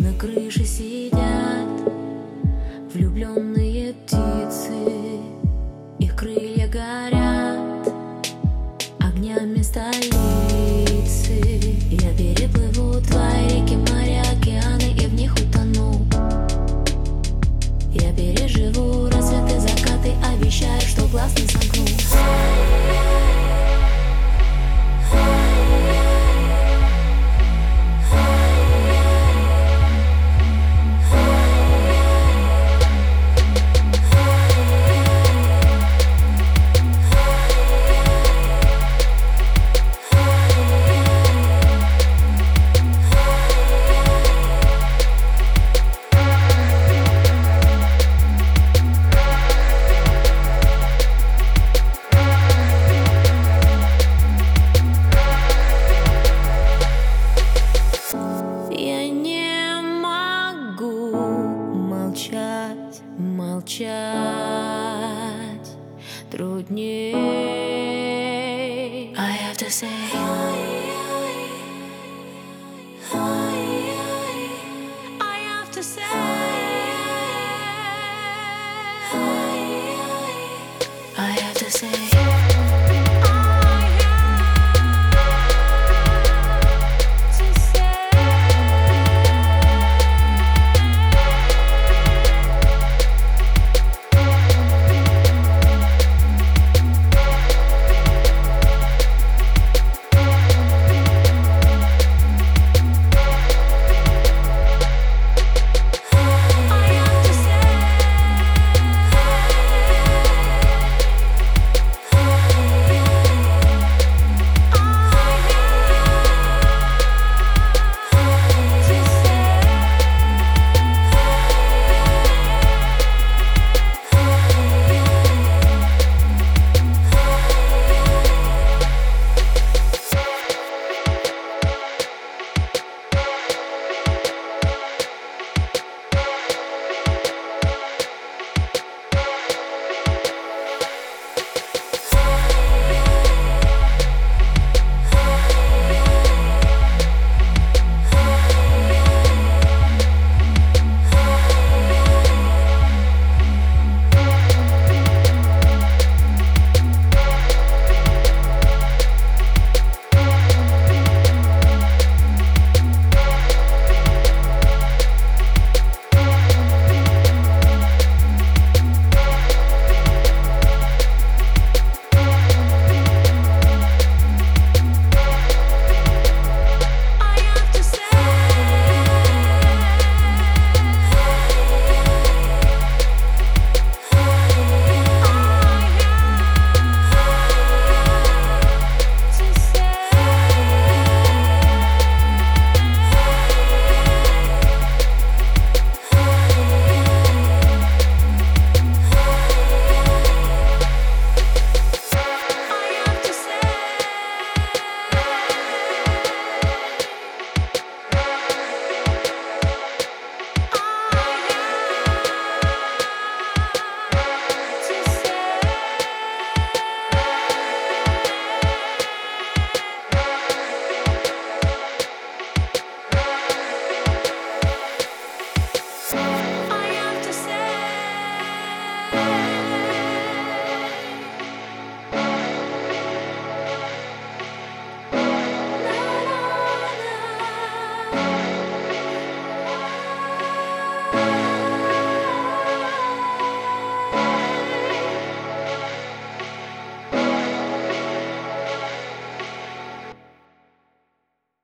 На крыше сидят влюбленные молчать, молчать трудней. I have to say. I have to say. I have to say.